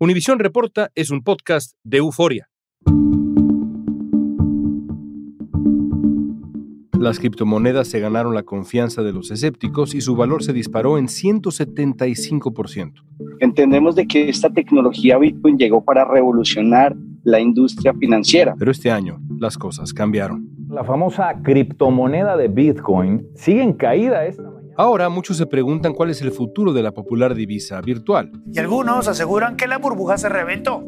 Univisión Reporta es un podcast de euforia. Las criptomonedas se ganaron la confianza de los escépticos y su valor se disparó en 175%. Entendemos de que esta tecnología Bitcoin llegó para revolucionar la industria financiera. Pero este año las cosas cambiaron. La famosa criptomoneda de Bitcoin sigue en caída esta mañana. Ahora muchos se preguntan cuál es el futuro de la popular divisa virtual. Y algunos aseguran que la burbuja se reventó.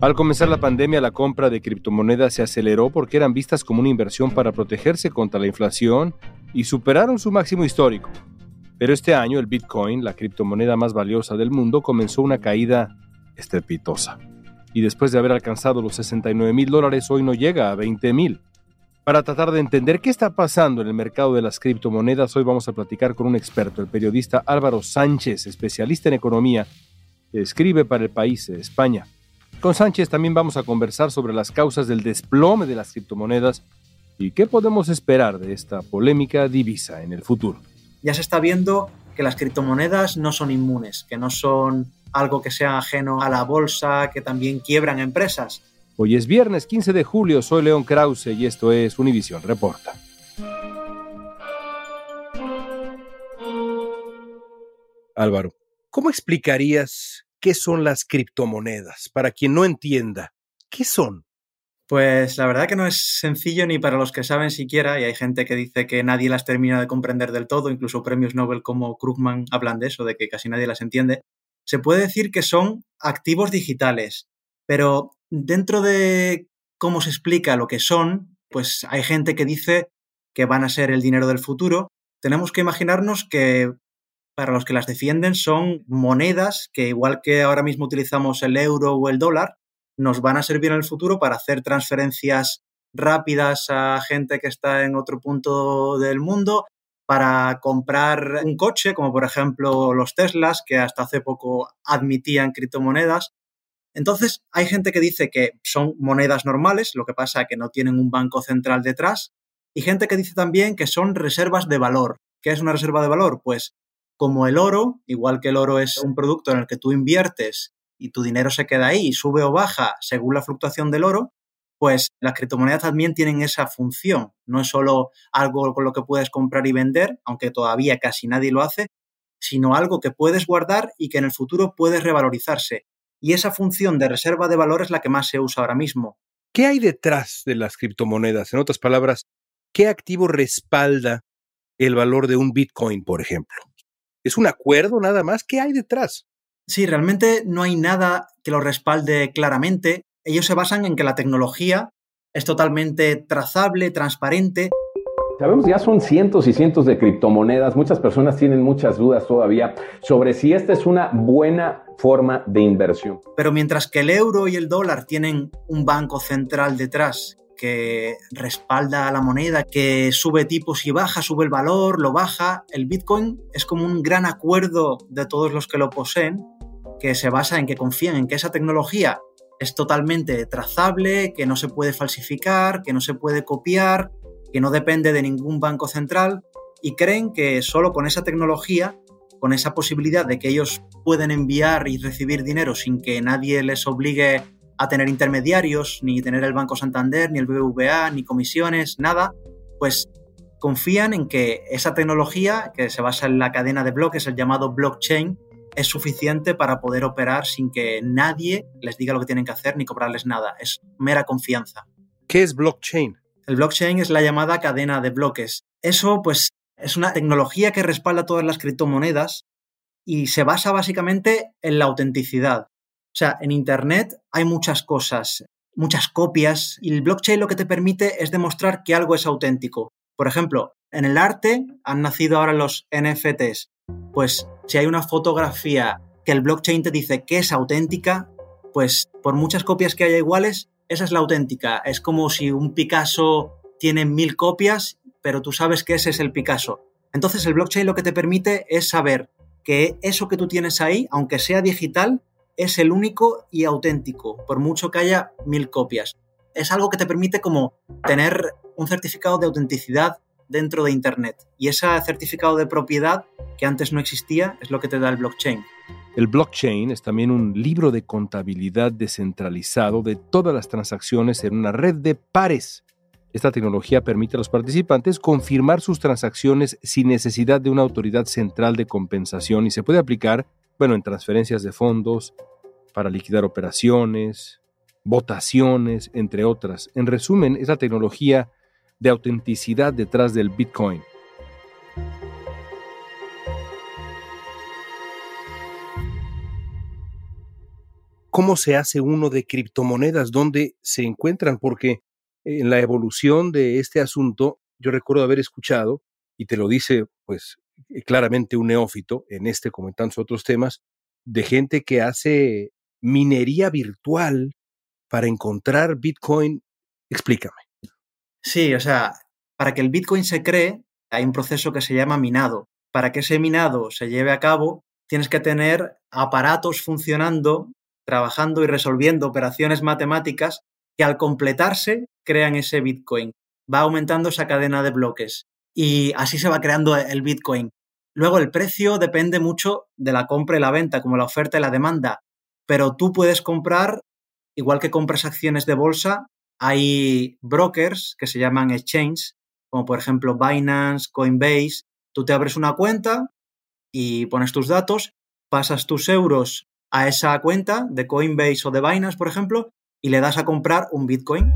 Al comenzar la pandemia, la compra de criptomonedas se aceleró porque eran vistas como una inversión para protegerse contra la inflación y superaron su máximo histórico. Pero este año el Bitcoin, la criptomoneda más valiosa del mundo, comenzó una caída estrepitosa. Y después de haber alcanzado los 69 mil dólares, hoy no llega a 20 mil. Para tratar de entender qué está pasando en el mercado de las criptomonedas, hoy vamos a platicar con un experto, el periodista Álvaro Sánchez, especialista en economía, que escribe para el país España. Con Sánchez también vamos a conversar sobre las causas del desplome de las criptomonedas y qué podemos esperar de esta polémica divisa en el futuro. Ya se está viendo que las criptomonedas no son inmunes, que no son algo que sea ajeno a la bolsa, que también quiebran empresas. Hoy es viernes 15 de julio, soy León Krause y esto es Univision Reporta. Álvaro, ¿cómo explicarías qué son las criptomonedas? Para quien no entienda, ¿qué son? Pues la verdad que no es sencillo ni para los que saben siquiera, y hay gente que dice que nadie las termina de comprender del todo, incluso premios Nobel como Krugman hablan de eso, de que casi nadie las entiende. Se puede decir que son activos digitales, pero dentro de cómo se explica lo que son, pues hay gente que dice que van a ser el dinero del futuro. Tenemos que imaginarnos que para los que las defienden son monedas que igual que ahora mismo utilizamos el euro o el dólar, nos van a servir en el futuro para hacer transferencias rápidas a gente que está en otro punto del mundo, para comprar un coche, como por ejemplo los Teslas, que hasta hace poco admitían criptomonedas. Entonces, hay gente que dice que son monedas normales, lo que pasa es que no tienen un banco central detrás, y gente que dice también que son reservas de valor. ¿Qué es una reserva de valor? Pues como el oro, igual que el oro es un producto en el que tú inviertes y tu dinero se queda ahí sube o baja según la fluctuación del oro, pues las criptomonedas también tienen esa función. No es solo algo con lo que puedes comprar y vender, aunque todavía casi nadie lo hace, sino algo que puedes guardar y que en el futuro puede revalorizarse. Y esa función de reserva de valor es la que más se usa ahora mismo. ¿Qué hay detrás de las criptomonedas? En otras palabras, ¿qué activo respalda el valor de un Bitcoin, por ejemplo? ¿Es un acuerdo nada más? ¿Qué hay detrás? Sí, realmente no hay nada que lo respalde claramente. Ellos se basan en que la tecnología es totalmente trazable, transparente. Sabemos ya son cientos y cientos de criptomonedas. Muchas personas tienen muchas dudas todavía sobre si esta es una buena forma de inversión. Pero mientras que el euro y el dólar tienen un banco central detrás que respalda a la moneda, que sube tipos y baja, sube el valor, lo baja. El Bitcoin es como un gran acuerdo de todos los que lo poseen, que se basa en que confían en que esa tecnología es totalmente trazable, que no se puede falsificar, que no se puede copiar, que no depende de ningún banco central y creen que solo con esa tecnología, con esa posibilidad de que ellos pueden enviar y recibir dinero sin que nadie les obligue a tener intermediarios, ni tener el Banco Santander, ni el BBVA, ni comisiones, nada, pues confían en que esa tecnología, que se basa en la cadena de bloques, el llamado blockchain, es suficiente para poder operar sin que nadie les diga lo que tienen que hacer ni cobrarles nada. Es mera confianza. ¿Qué es blockchain? El blockchain es la llamada cadena de bloques. Eso, pues, es una tecnología que respalda todas las criptomonedas y se basa básicamente en la autenticidad. O sea, en Internet hay muchas cosas, muchas copias, y el blockchain lo que te permite es demostrar que algo es auténtico. Por ejemplo, en el arte han nacido ahora los NFTs. Pues si hay una fotografía que el blockchain te dice que es auténtica, pues por muchas copias que haya iguales, esa es la auténtica. Es como si un Picasso tiene mil copias, pero tú sabes que ese es el Picasso. Entonces el blockchain lo que te permite es saber que eso que tú tienes ahí, aunque sea digital, es el único y auténtico, por mucho que haya mil copias. Es algo que te permite como tener un certificado de autenticidad dentro de Internet. Y ese certificado de propiedad que antes no existía es lo que te da el blockchain. El blockchain es también un libro de contabilidad descentralizado de todas las transacciones en una red de pares. Esta tecnología permite a los participantes confirmar sus transacciones sin necesidad de una autoridad central de compensación y se puede aplicar, bueno, en transferencias de fondos, para liquidar operaciones, votaciones, entre otras. En resumen, es la tecnología de autenticidad detrás del Bitcoin. ¿Cómo se hace uno de criptomonedas? ¿Dónde se encuentran? Porque en la evolución de este asunto, yo recuerdo haber escuchado, y te lo dice pues claramente un neófito en este como en tantos otros temas, de gente que hace minería virtual para encontrar Bitcoin. Explícame. Sí, o sea, para que el Bitcoin se cree, hay un proceso que se llama minado. Para que ese minado se lleve a cabo, tienes que tener aparatos funcionando trabajando y resolviendo operaciones matemáticas que al completarse crean ese Bitcoin. Va aumentando esa cadena de bloques y así se va creando el Bitcoin. Luego el precio depende mucho de la compra y la venta, como la oferta y la demanda, pero tú puedes comprar, igual que compras acciones de bolsa, hay brokers que se llaman exchange, como por ejemplo Binance, Coinbase. Tú te abres una cuenta y pones tus datos, pasas tus euros a esa cuenta de Coinbase o de Binance, por ejemplo, y le das a comprar un Bitcoin.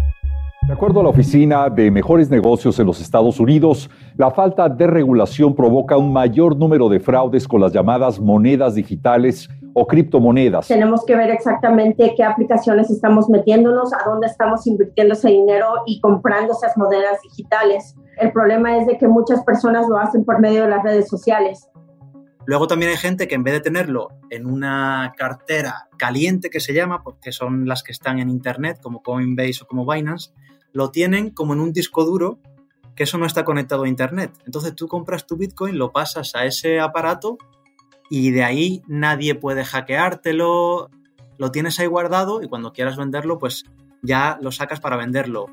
De acuerdo a la Oficina de Mejores Negocios en los Estados Unidos, la falta de regulación provoca un mayor número de fraudes con las llamadas monedas digitales o criptomonedas. Tenemos que ver exactamente qué aplicaciones estamos metiéndonos, a dónde estamos invirtiendo ese dinero y comprando esas monedas digitales. El problema es de que muchas personas lo hacen por medio de las redes sociales. Luego también hay gente que en vez de tenerlo en una cartera caliente que se llama, porque son las que están en Internet, como Coinbase o como Binance, lo tienen como en un disco duro que eso no está conectado a Internet. Entonces tú compras tu Bitcoin, lo pasas a ese aparato y de ahí nadie puede hackeártelo, lo tienes ahí guardado y cuando quieras venderlo, pues ya lo sacas para venderlo.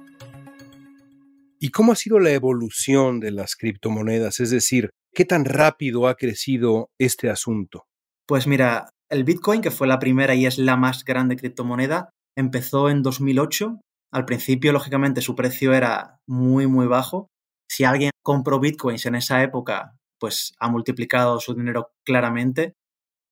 ¿Y cómo ha sido la evolución de las criptomonedas? Es decir, ¿Qué tan rápido ha crecido este asunto? Pues mira, el Bitcoin, que fue la primera y es la más grande criptomoneda, empezó en 2008. Al principio, lógicamente, su precio era muy, muy bajo. Si alguien compró Bitcoins en esa época, pues ha multiplicado su dinero claramente.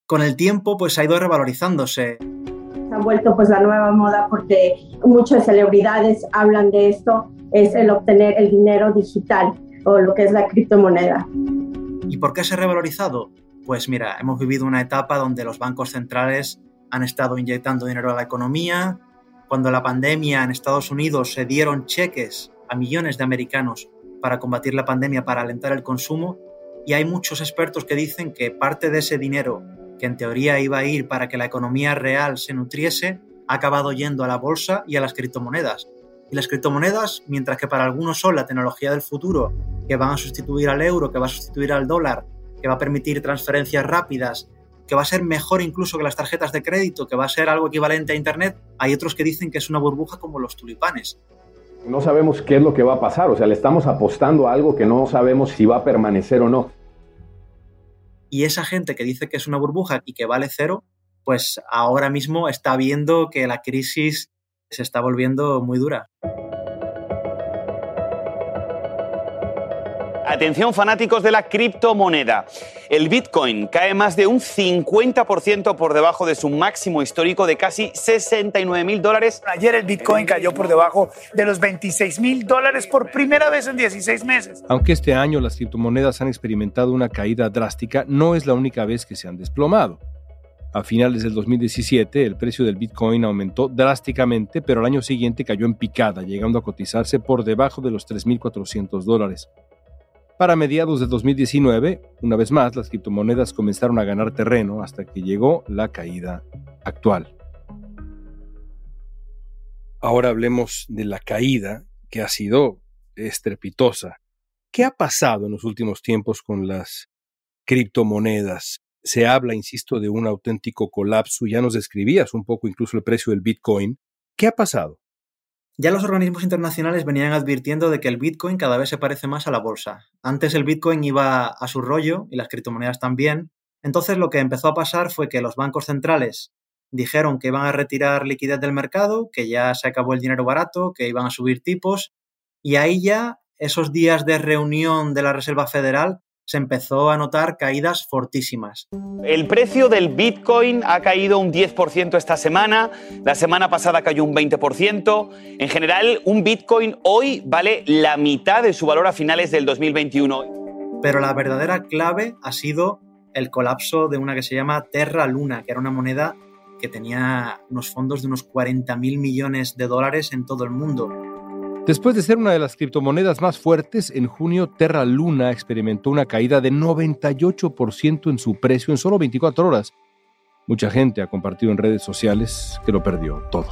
Con el tiempo, pues ha ido revalorizándose. Se ha vuelto pues la nueva moda porque muchas celebridades hablan de esto, es el obtener el dinero digital o lo que es la criptomoneda. ¿Y por qué se ha revalorizado? Pues mira, hemos vivido una etapa donde los bancos centrales han estado inyectando dinero a la economía. Cuando la pandemia en Estados Unidos se dieron cheques a millones de americanos para combatir la pandemia, para alentar el consumo, y hay muchos expertos que dicen que parte de ese dinero que en teoría iba a ir para que la economía real se nutriese, ha acabado yendo a la bolsa y a las criptomonedas. Y las criptomonedas, mientras que para algunos son la tecnología del futuro, que van a sustituir al euro, que va a sustituir al dólar, que va a permitir transferencias rápidas, que va a ser mejor incluso que las tarjetas de crédito, que va a ser algo equivalente a Internet, hay otros que dicen que es una burbuja como los tulipanes. No sabemos qué es lo que va a pasar, o sea, le estamos apostando a algo que no sabemos si va a permanecer o no. Y esa gente que dice que es una burbuja y que vale cero, pues ahora mismo está viendo que la crisis se está volviendo muy dura. Atención fanáticos de la criptomoneda. El Bitcoin cae más de un 50% por debajo de su máximo histórico de casi 69 mil dólares. Ayer el Bitcoin cayó por debajo de los 26 mil dólares por primera vez en 16 meses. Aunque este año las criptomonedas han experimentado una caída drástica, no es la única vez que se han desplomado. A finales del 2017, el precio del Bitcoin aumentó drásticamente, pero al año siguiente cayó en picada, llegando a cotizarse por debajo de los 3.400 dólares. Para mediados de 2019, una vez más, las criptomonedas comenzaron a ganar terreno hasta que llegó la caída actual. Ahora hablemos de la caída que ha sido estrepitosa. ¿Qué ha pasado en los últimos tiempos con las criptomonedas? Se habla, insisto, de un auténtico colapso. Ya nos describías un poco incluso el precio del Bitcoin. ¿Qué ha pasado? Ya los organismos internacionales venían advirtiendo de que el Bitcoin cada vez se parece más a la bolsa. Antes el Bitcoin iba a su rollo y las criptomonedas también. Entonces lo que empezó a pasar fue que los bancos centrales dijeron que iban a retirar liquidez del mercado, que ya se acabó el dinero barato, que iban a subir tipos y ahí ya esos días de reunión de la Reserva Federal se empezó a notar caídas fortísimas. El precio del Bitcoin ha caído un 10% esta semana, la semana pasada cayó un 20%. En general, un Bitcoin hoy vale la mitad de su valor a finales del 2021. Pero la verdadera clave ha sido el colapso de una que se llama Terra Luna, que era una moneda que tenía unos fondos de unos 40 mil millones de dólares en todo el mundo. Después de ser una de las criptomonedas más fuertes, en junio Terra Luna experimentó una caída de 98% en su precio en solo 24 horas. Mucha gente ha compartido en redes sociales que lo perdió todo.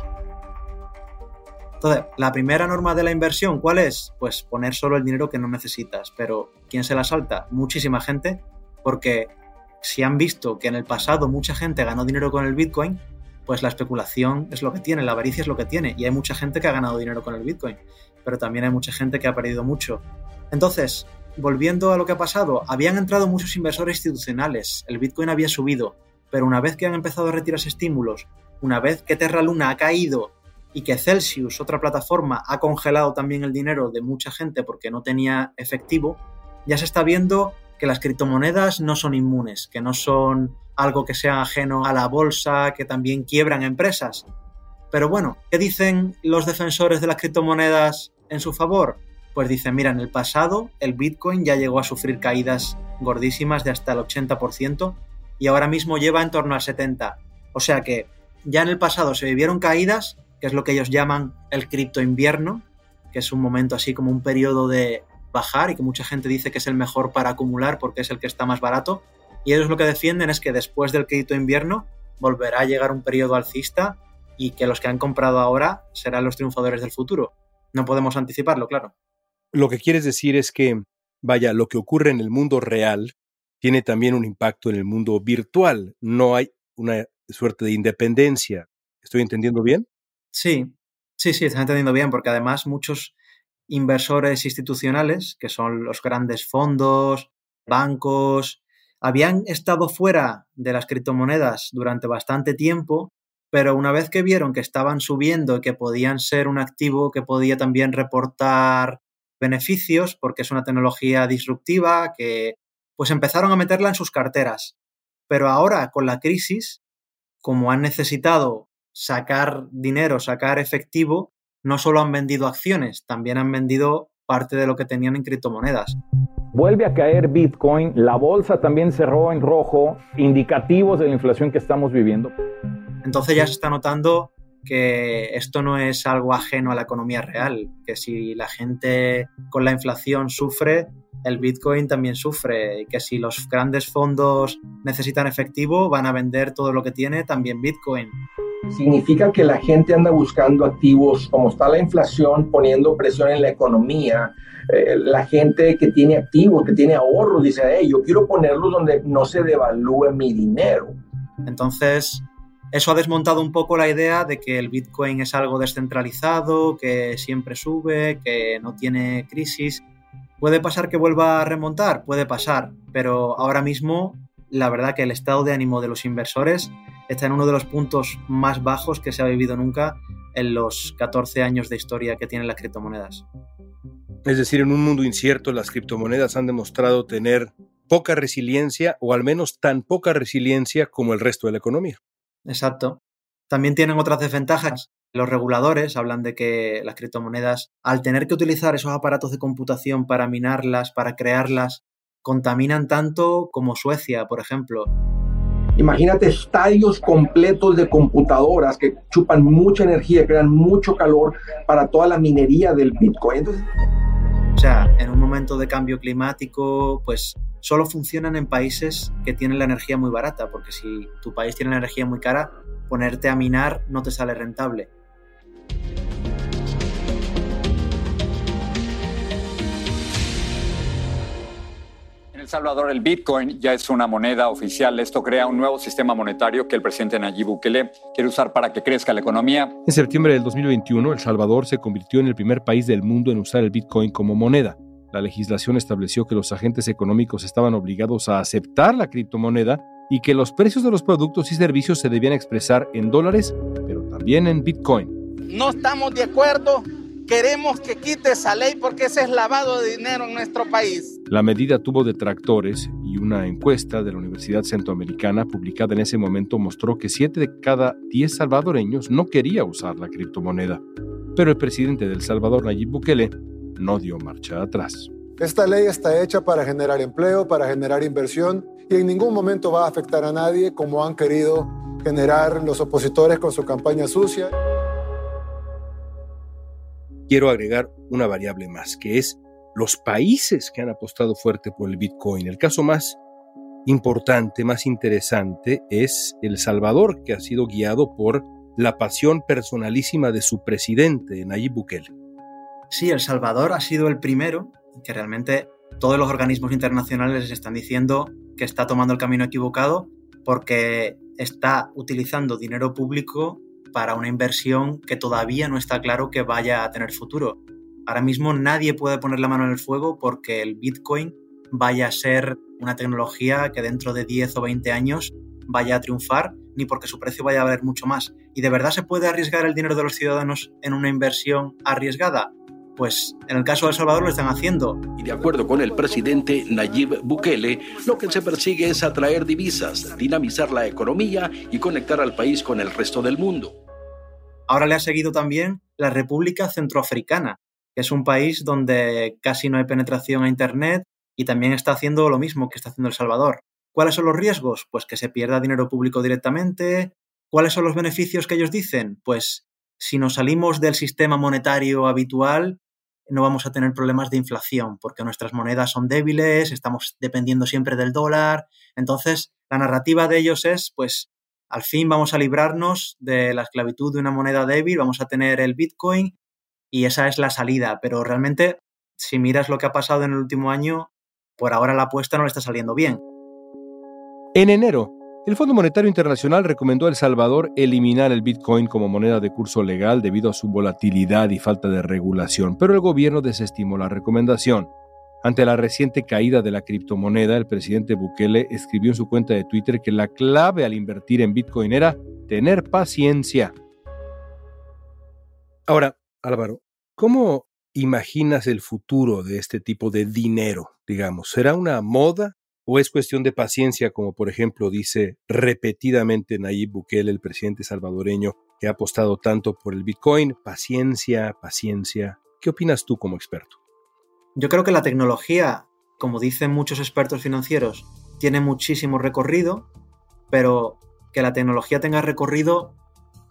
Entonces, la primera norma de la inversión, ¿cuál es? Pues poner solo el dinero que no necesitas. Pero, ¿quién se la salta? Muchísima gente, porque si han visto que en el pasado mucha gente ganó dinero con el Bitcoin, pues la especulación es lo que tiene, la avaricia es lo que tiene. Y hay mucha gente que ha ganado dinero con el Bitcoin, pero también hay mucha gente que ha perdido mucho. Entonces, volviendo a lo que ha pasado, habían entrado muchos inversores institucionales, el Bitcoin había subido, pero una vez que han empezado a retirarse estímulos, una vez que Terra Luna ha caído y que Celsius, otra plataforma, ha congelado también el dinero de mucha gente porque no tenía efectivo, ya se está viendo que las criptomonedas no son inmunes, que no son algo que sea ajeno a la bolsa, que también quiebran empresas. Pero bueno, ¿qué dicen los defensores de las criptomonedas en su favor? Pues dicen, mira, en el pasado el Bitcoin ya llegó a sufrir caídas gordísimas de hasta el 80% y ahora mismo lleva en torno al 70%. O sea que ya en el pasado se vivieron caídas, que es lo que ellos llaman el cripto invierno, que es un momento así como un periodo de bajar y que mucha gente dice que es el mejor para acumular porque es el que está más barato, y ellos lo que defienden es que después del crédito invierno volverá a llegar un periodo alcista y que los que han comprado ahora serán los triunfadores del futuro. No podemos anticiparlo, claro. Lo que quieres decir es que, vaya, lo que ocurre en el mundo real tiene también un impacto en el mundo virtual. No hay una suerte de independencia. ¿Estoy entendiendo bien? Sí, sí, sí, estás entendiendo bien, porque además muchos inversores institucionales, que son los grandes fondos, bancos, habían estado fuera de las criptomonedas durante bastante tiempo, pero una vez que vieron que estaban subiendo y que podían ser un activo que podía también reportar beneficios, porque es una tecnología disruptiva, que pues empezaron a meterla en sus carteras. Pero ahora, con la crisis, como han necesitado sacar dinero, sacar efectivo, no solo han vendido acciones, también han vendido parte de lo que tenían en criptomonedas. Vuelve a caer Bitcoin, la bolsa también cerró en rojo, indicativos de la inflación que estamos viviendo. Entonces ya se está notando que esto no es algo ajeno a la economía real, que si la gente con la inflación sufre, el Bitcoin también sufre, y que si los grandes fondos necesitan efectivo, van a vender todo lo que tiene, también Bitcoin. Significa que la gente anda buscando activos, como está la inflación poniendo presión en la economía, eh, la gente que tiene activos, que tiene ahorros, dice, hey, yo quiero ponerlos donde no se devalúe mi dinero. Entonces, eso ha desmontado un poco la idea de que el Bitcoin es algo descentralizado, que siempre sube, que no tiene crisis. ¿Puede pasar que vuelva a remontar? Puede pasar, pero ahora mismo la verdad que el estado de ánimo de los inversores está en uno de los puntos más bajos que se ha vivido nunca en los 14 años de historia que tienen las criptomonedas. Es decir, en un mundo incierto, las criptomonedas han demostrado tener poca resiliencia o al menos tan poca resiliencia como el resto de la economía. Exacto. También tienen otras desventajas. Los reguladores hablan de que las criptomonedas, al tener que utilizar esos aparatos de computación para minarlas, para crearlas, contaminan tanto como Suecia, por ejemplo. Imagínate estadios completos de computadoras que chupan mucha energía, crean mucho calor para toda la minería del Bitcoin. O sea, en un momento de cambio climático, pues solo funcionan en países que tienen la energía muy barata, porque si tu país tiene la energía muy cara, ponerte a minar no te sale rentable. Salvador, el Bitcoin ya es una moneda oficial. Esto crea un nuevo sistema monetario que el presidente Nayib Bukele quiere usar para que crezca la economía. En septiembre del 2021, El Salvador se convirtió en el primer país del mundo en usar el Bitcoin como moneda. La legislación estableció que los agentes económicos estaban obligados a aceptar la criptomoneda y que los precios de los productos y servicios se debían expresar en dólares, pero también en Bitcoin. No estamos de acuerdo Queremos que quite esa ley porque ese es lavado de dinero en nuestro país. La medida tuvo detractores y una encuesta de la Universidad Centroamericana publicada en ese momento mostró que 7 de cada 10 salvadoreños no quería usar la criptomoneda. Pero el presidente del Salvador, Nayib Bukele, no dio marcha atrás. Esta ley está hecha para generar empleo, para generar inversión y en ningún momento va a afectar a nadie como han querido generar los opositores con su campaña sucia quiero agregar una variable más, que es los países que han apostado fuerte por el Bitcoin. El caso más importante, más interesante, es El Salvador, que ha sido guiado por la pasión personalísima de su presidente, Nayib Bukele. Sí, El Salvador ha sido el primero que realmente todos los organismos internacionales están diciendo que está tomando el camino equivocado porque está utilizando dinero público para una inversión que todavía no está claro que vaya a tener futuro. Ahora mismo nadie puede poner la mano en el fuego porque el Bitcoin vaya a ser una tecnología que dentro de 10 o 20 años vaya a triunfar, ni porque su precio vaya a valer mucho más. ¿Y de verdad se puede arriesgar el dinero de los ciudadanos en una inversión arriesgada? Pues en el caso de El Salvador lo están haciendo. Y de acuerdo con el presidente Nayib Bukele, lo que se persigue es atraer divisas, dinamizar la economía y conectar al país con el resto del mundo. Ahora le ha seguido también la República Centroafricana, que es un país donde casi no hay penetración a Internet y también está haciendo lo mismo que está haciendo El Salvador. ¿Cuáles son los riesgos? Pues que se pierda dinero público directamente. ¿Cuáles son los beneficios que ellos dicen? Pues si nos salimos del sistema monetario habitual, no vamos a tener problemas de inflación, porque nuestras monedas son débiles, estamos dependiendo siempre del dólar. Entonces, la narrativa de ellos es, pues, al fin vamos a librarnos de la esclavitud de una moneda débil, vamos a tener el Bitcoin y esa es la salida. Pero realmente, si miras lo que ha pasado en el último año, por ahora la apuesta no le está saliendo bien. En enero, el Fondo Monetario Internacional recomendó a El Salvador eliminar el Bitcoin como moneda de curso legal debido a su volatilidad y falta de regulación, pero el gobierno desestimó la recomendación. Ante la reciente caída de la criptomoneda, el presidente Bukele escribió en su cuenta de Twitter que la clave al invertir en Bitcoin era tener paciencia. Ahora, Álvaro, ¿cómo imaginas el futuro de este tipo de dinero, digamos? ¿Será una moda ¿O es cuestión de paciencia, como por ejemplo dice repetidamente Nayib Bukele, el presidente salvadoreño, que ha apostado tanto por el Bitcoin? Paciencia, paciencia. ¿Qué opinas tú como experto? Yo creo que la tecnología, como dicen muchos expertos financieros, tiene muchísimo recorrido, pero que la tecnología tenga recorrido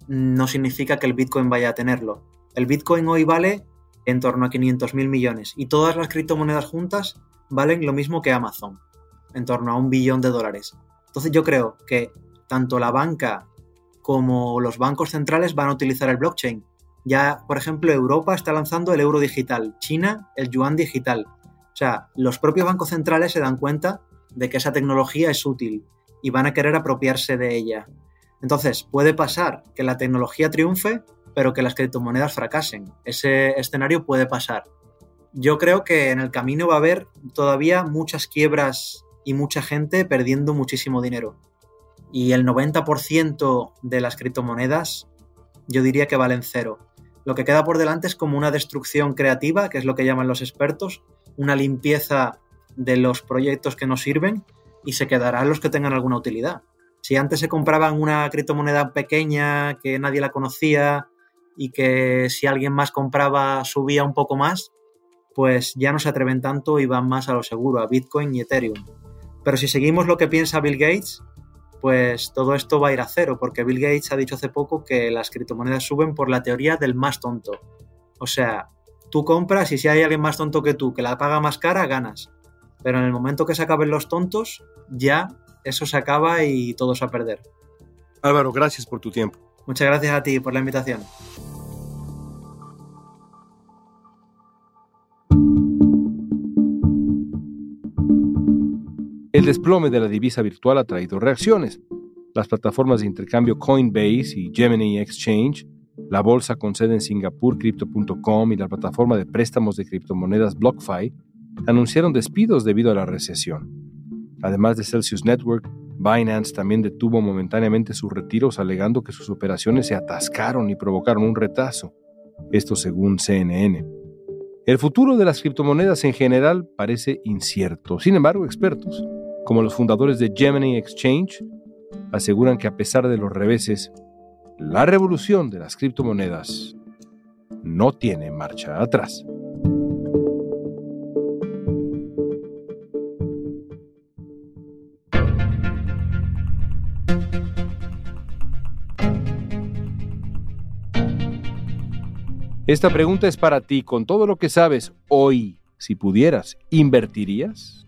no significa que el Bitcoin vaya a tenerlo. El Bitcoin hoy vale en torno a 500 mil millones y todas las criptomonedas juntas valen lo mismo que Amazon en torno a un billón de dólares. Entonces yo creo que tanto la banca como los bancos centrales van a utilizar el blockchain. Ya, por ejemplo, Europa está lanzando el euro digital, China el yuan digital. O sea, los propios bancos centrales se dan cuenta de que esa tecnología es útil y van a querer apropiarse de ella. Entonces, puede pasar que la tecnología triunfe, pero que las criptomonedas fracasen. Ese escenario puede pasar. Yo creo que en el camino va a haber todavía muchas quiebras y mucha gente perdiendo muchísimo dinero. Y el 90% de las criptomonedas yo diría que valen cero. Lo que queda por delante es como una destrucción creativa, que es lo que llaman los expertos, una limpieza de los proyectos que no sirven y se quedarán los que tengan alguna utilidad. Si antes se compraban una criptomoneda pequeña que nadie la conocía y que si alguien más compraba subía un poco más, pues ya no se atreven tanto y van más a lo seguro, a Bitcoin y Ethereum. Pero si seguimos lo que piensa Bill Gates, pues todo esto va a ir a cero, porque Bill Gates ha dicho hace poco que las criptomonedas suben por la teoría del más tonto. O sea, tú compras y si hay alguien más tonto que tú que la paga más cara, ganas. Pero en el momento que se acaben los tontos, ya eso se acaba y todos a perder. Álvaro, gracias por tu tiempo. Muchas gracias a ti por la invitación. El desplome de la divisa virtual ha traído reacciones. Las plataformas de intercambio Coinbase y Gemini Exchange, la bolsa con sede en Singapur Crypto.com y la plataforma de préstamos de criptomonedas BlockFi anunciaron despidos debido a la recesión. Además de Celsius Network, Binance también detuvo momentáneamente sus retiros alegando que sus operaciones se atascaron y provocaron un retraso. Esto según CNN. El futuro de las criptomonedas en general parece incierto. Sin embargo, expertos, como los fundadores de Gemini Exchange, aseguran que a pesar de los reveses, la revolución de las criptomonedas no tiene marcha atrás. Esta pregunta es para ti. Con todo lo que sabes hoy, si pudieras, ¿invertirías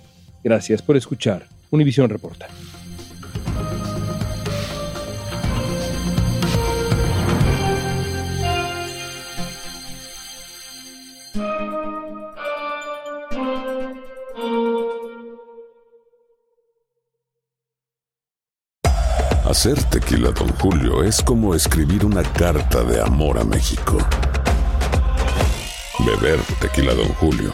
Gracias por escuchar Univisión Reporta. Hacer tequila, Don Julio, es como escribir una carta de amor a México. Beber tequila, Don Julio,